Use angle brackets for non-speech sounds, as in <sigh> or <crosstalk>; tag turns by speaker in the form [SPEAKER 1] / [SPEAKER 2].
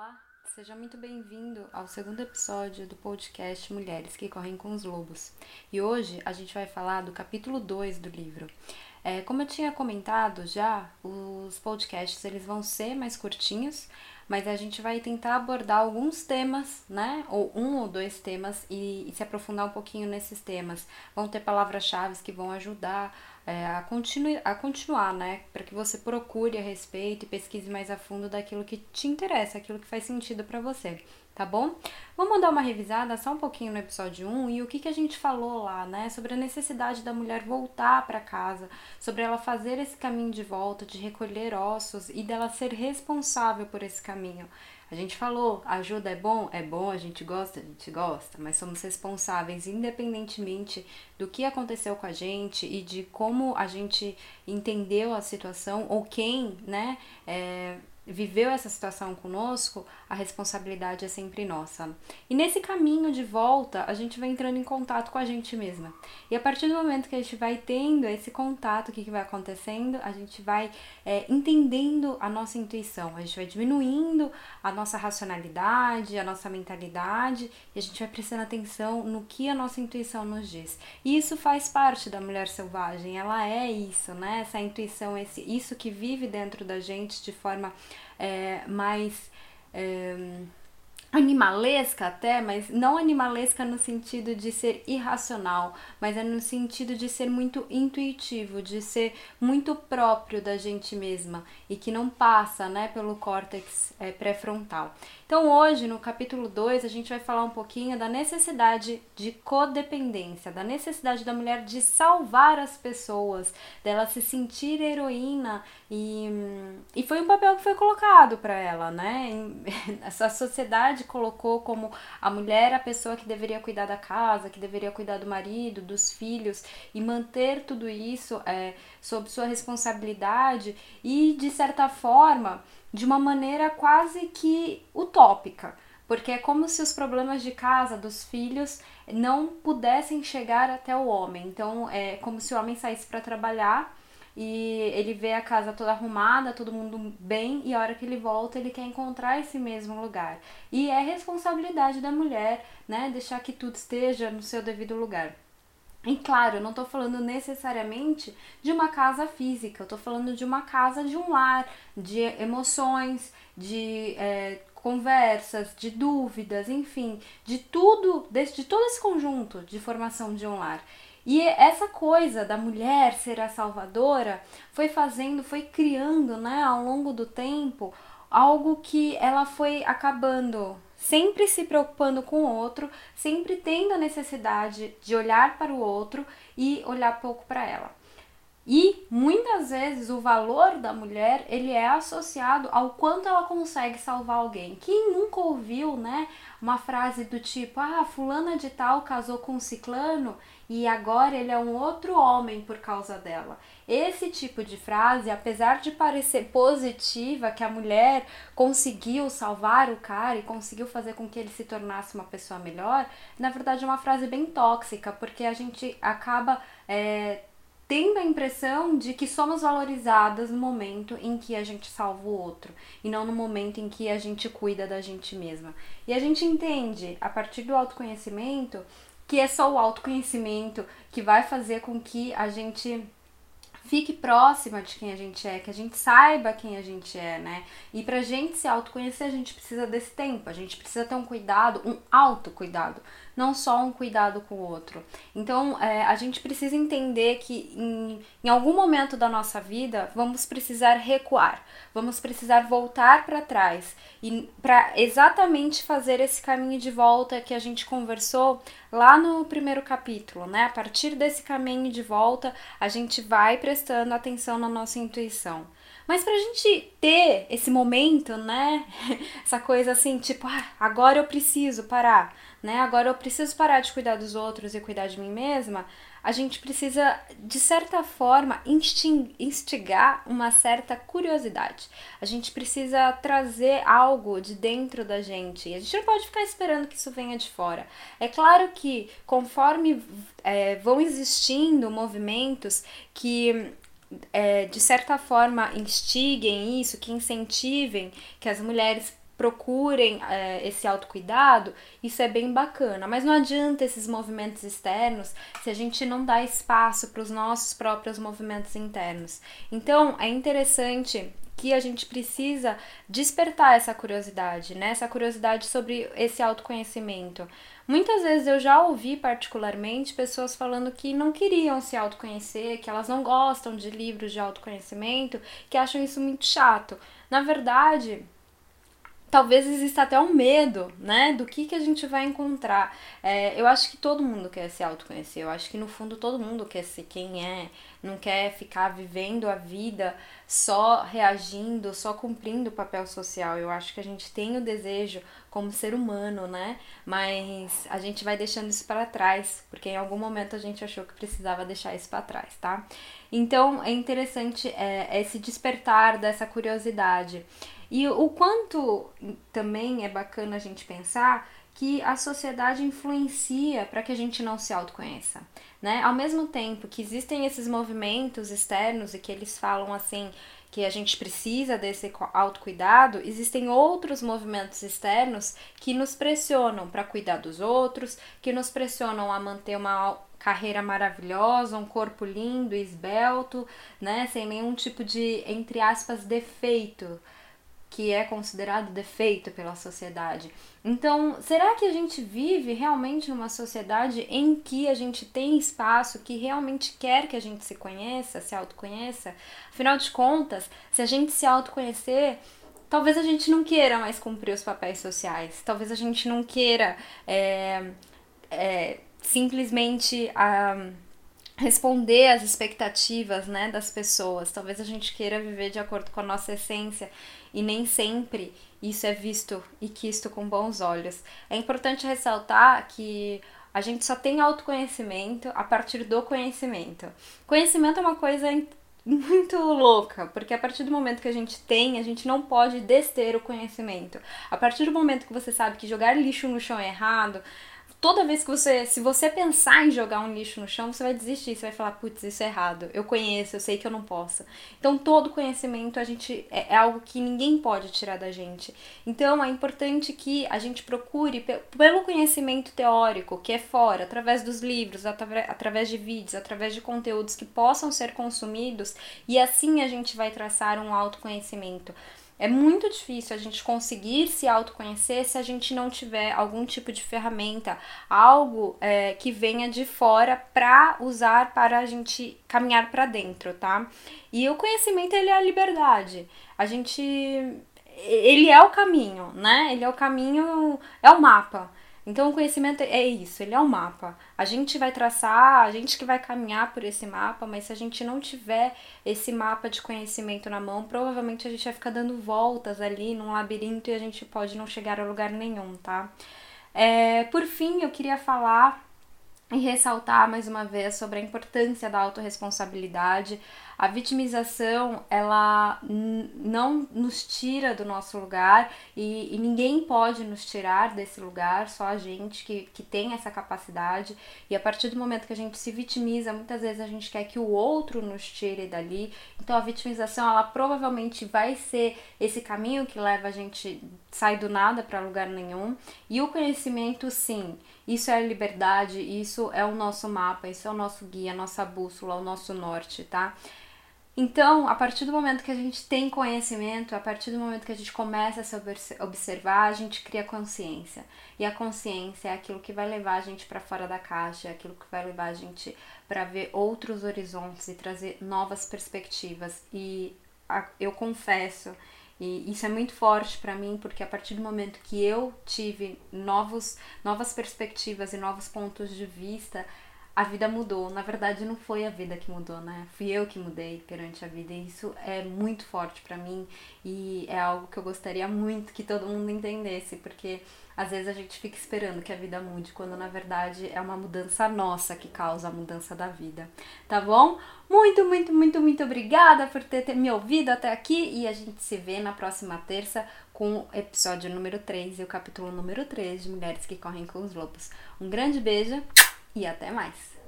[SPEAKER 1] Olá, seja muito bem-vindo ao segundo episódio do podcast Mulheres que Correm com os Lobos. E hoje a gente vai falar do capítulo 2 do livro. É, como eu tinha comentado já, os podcasts eles vão ser mais curtinhos, mas a gente vai tentar abordar alguns temas, né? Ou um ou dois temas e, e se aprofundar um pouquinho nesses temas. Vão ter palavras-chave que vão ajudar é, a, continu a continuar, né? Para que você procure a respeito e pesquise mais a fundo daquilo que te interessa, aquilo que faz sentido para você, tá bom? Vamos dar uma revisada só um pouquinho no episódio 1 e o que, que a gente falou lá, né? Sobre a necessidade da mulher voltar para casa, sobre ela fazer esse caminho de volta, de recolher ossos e dela ser responsável por esse caminho. A gente falou, ajuda é bom? É bom, a gente gosta, a gente gosta, mas somos responsáveis independentemente do que aconteceu com a gente e de como a gente entendeu a situação ou quem, né, é, viveu essa situação conosco, a responsabilidade é sempre nossa. E nesse caminho de volta, a gente vai entrando em contato com a gente mesma. E a partir do momento que a gente vai tendo esse contato, o que, que vai acontecendo, a gente vai é, entendendo a nossa intuição, a gente vai diminuindo a nossa racionalidade, a nossa mentalidade, e a gente vai prestando atenção no que a nossa intuição nos diz. E isso faz parte da mulher selvagem, ela é isso, né? Essa intuição, esse, isso que vive dentro da gente de forma é, mais é, animalesca até, mas não animalesca no sentido de ser irracional, mas é no sentido de ser muito intuitivo, de ser muito próprio da gente mesma e que não passa, né, pelo córtex é, pré-frontal. Então, hoje, no capítulo 2, a gente vai falar um pouquinho da necessidade de codependência, da necessidade da mulher de salvar as pessoas, dela se sentir heroína e, e foi um papel que foi colocado para ela, né? <laughs> Essa sociedade colocou como a mulher a pessoa que deveria cuidar da casa, que deveria cuidar do marido, dos filhos e manter tudo isso é, sob sua responsabilidade e, de certa forma, de uma maneira quase que utópica, porque é como se os problemas de casa dos filhos não pudessem chegar até o homem. Então é como se o homem saísse para trabalhar e ele vê a casa toda arrumada, todo mundo bem, e a hora que ele volta, ele quer encontrar esse mesmo lugar. E é responsabilidade da mulher, né, deixar que tudo esteja no seu devido lugar. E claro, eu não estou falando necessariamente de uma casa física, eu estou falando de uma casa de um lar, de emoções, de é, conversas, de dúvidas, enfim, de tudo, de, de todo esse conjunto de formação de um lar. E essa coisa da mulher ser a salvadora foi fazendo, foi criando, né, ao longo do tempo, algo que ela foi acabando sempre se preocupando com o outro, sempre tendo a necessidade de olhar para o outro e olhar pouco para ela. E muitas vezes o valor da mulher ele é associado ao quanto ela consegue salvar alguém. Quem nunca ouviu, né, uma frase do tipo: "Ah, fulana de tal casou com um ciclano e agora ele é um outro homem por causa dela". Esse tipo de frase, apesar de parecer positiva, que a mulher conseguiu salvar o cara e conseguiu fazer com que ele se tornasse uma pessoa melhor, na verdade é uma frase bem tóxica, porque a gente acaba é, tendo a impressão de que somos valorizadas no momento em que a gente salva o outro e não no momento em que a gente cuida da gente mesma. E a gente entende, a partir do autoconhecimento, que é só o autoconhecimento que vai fazer com que a gente fique próxima de quem a gente é, que a gente saiba quem a gente é, né? E pra gente se autoconhecer, a gente precisa desse tempo, a gente precisa ter um cuidado, um autocuidado, não só um cuidado com o outro. Então, é, a gente precisa entender que em, em algum momento da nossa vida vamos precisar recuar, vamos precisar voltar para trás e para exatamente fazer esse caminho de volta que a gente conversou lá no primeiro capítulo, né? A partir desse caminho de volta, a gente vai prestando atenção na nossa intuição. Mas pra gente ter esse momento, né? <laughs> Essa coisa assim, tipo, ah, agora eu preciso parar, né? Agora eu preciso parar de cuidar dos outros e cuidar de mim mesma a gente precisa, de certa forma, instigar uma certa curiosidade. A gente precisa trazer algo de dentro da gente. E a gente não pode ficar esperando que isso venha de fora. É claro que, conforme é, vão existindo movimentos que é, de certa forma instiguem isso, que incentivem que as mulheres procurem é, esse autocuidado, isso é bem bacana. Mas não adianta esses movimentos externos se a gente não dá espaço para os nossos próprios movimentos internos. Então, é interessante que a gente precisa despertar essa curiosidade, né? Essa curiosidade sobre esse autoconhecimento. Muitas vezes eu já ouvi particularmente pessoas falando que não queriam se autoconhecer, que elas não gostam de livros de autoconhecimento, que acham isso muito chato. Na verdade, talvez exista até um medo, né, do que, que a gente vai encontrar. É, eu acho que todo mundo quer se autoconhecer, eu acho que no fundo todo mundo quer ser quem é, não quer ficar vivendo a vida só reagindo, só cumprindo o papel social. Eu acho que a gente tem o desejo como ser humano, né, mas a gente vai deixando isso para trás, porque em algum momento a gente achou que precisava deixar isso para trás, tá? Então é interessante é, esse despertar dessa curiosidade. E o quanto também é bacana a gente pensar que a sociedade influencia para que a gente não se autoconheça, né? Ao mesmo tempo que existem esses movimentos externos e que eles falam assim que a gente precisa desse autocuidado, existem outros movimentos externos que nos pressionam para cuidar dos outros, que nos pressionam a manter uma carreira maravilhosa, um corpo lindo, esbelto, né, sem nenhum tipo de entre aspas defeito que é considerado defeito pela sociedade. Então, será que a gente vive realmente numa sociedade em que a gente tem espaço que realmente quer que a gente se conheça, se autoconheça? Afinal de contas, se a gente se autoconhecer, talvez a gente não queira mais cumprir os papéis sociais, talvez a gente não queira é, é, simplesmente. Ah, responder às expectativas né, das pessoas. Talvez a gente queira viver de acordo com a nossa essência e nem sempre isso é visto e quisto com bons olhos. É importante ressaltar que a gente só tem autoconhecimento a partir do conhecimento. Conhecimento é uma coisa muito louca, porque a partir do momento que a gente tem, a gente não pode dester o conhecimento. A partir do momento que você sabe que jogar lixo no chão é errado, toda vez que você, se você pensar em jogar um lixo no chão, você vai desistir, você vai falar, putz, isso é errado, eu conheço, eu sei que eu não posso. Então, todo conhecimento a gente é, é, algo que ninguém pode tirar da gente. Então, é importante que a gente procure pelo conhecimento teórico, que é fora, através dos livros, através de vídeos, através de conteúdos que possam ser consumidos, e assim a gente vai traçar um autoconhecimento. É muito difícil a gente conseguir se autoconhecer se a gente não tiver algum tipo de ferramenta, algo é, que venha de fora para usar para a gente caminhar para dentro, tá? E o conhecimento ele é a liberdade. A gente ele é o caminho, né? Ele é o caminho, é o mapa. Então o conhecimento é isso, ele é um mapa. A gente vai traçar, a gente que vai caminhar por esse mapa, mas se a gente não tiver esse mapa de conhecimento na mão, provavelmente a gente vai ficar dando voltas ali num labirinto e a gente pode não chegar a lugar nenhum, tá? É, por fim, eu queria falar e ressaltar mais uma vez sobre a importância da autorresponsabilidade. A vitimização, ela não nos tira do nosso lugar e, e, ninguém pode nos tirar desse lugar, só a gente que, que tem essa capacidade. E a partir do momento que a gente se vitimiza, muitas vezes a gente quer que o outro nos tire dali. Então a vitimização, ela provavelmente vai ser esse caminho que leva a gente sair do nada para lugar nenhum. E o conhecimento, sim isso é a liberdade, isso é o nosso mapa, isso é o nosso guia, a nossa bússola, o nosso norte, tá? Então, a partir do momento que a gente tem conhecimento, a partir do momento que a gente começa a se observar, a gente cria consciência. E a consciência é aquilo que vai levar a gente para fora da caixa, é aquilo que vai levar a gente para ver outros horizontes e trazer novas perspectivas. E eu confesso e isso é muito forte para mim, porque a partir do momento que eu tive novos, novas perspectivas e novos pontos de vista, a vida mudou. Na verdade, não foi a vida que mudou, né? Fui eu que mudei perante a vida. E isso é muito forte para mim e é algo que eu gostaria muito que todo mundo entendesse, porque às vezes a gente fica esperando que a vida mude, quando na verdade é uma mudança nossa que causa a mudança da vida. Tá bom? Muito, muito, muito, muito obrigada por ter me ouvido até aqui e a gente se vê na próxima terça com o episódio número 3 e o capítulo número 3 de Mulheres que Correm com os Lobos. Um grande beijo e até mais!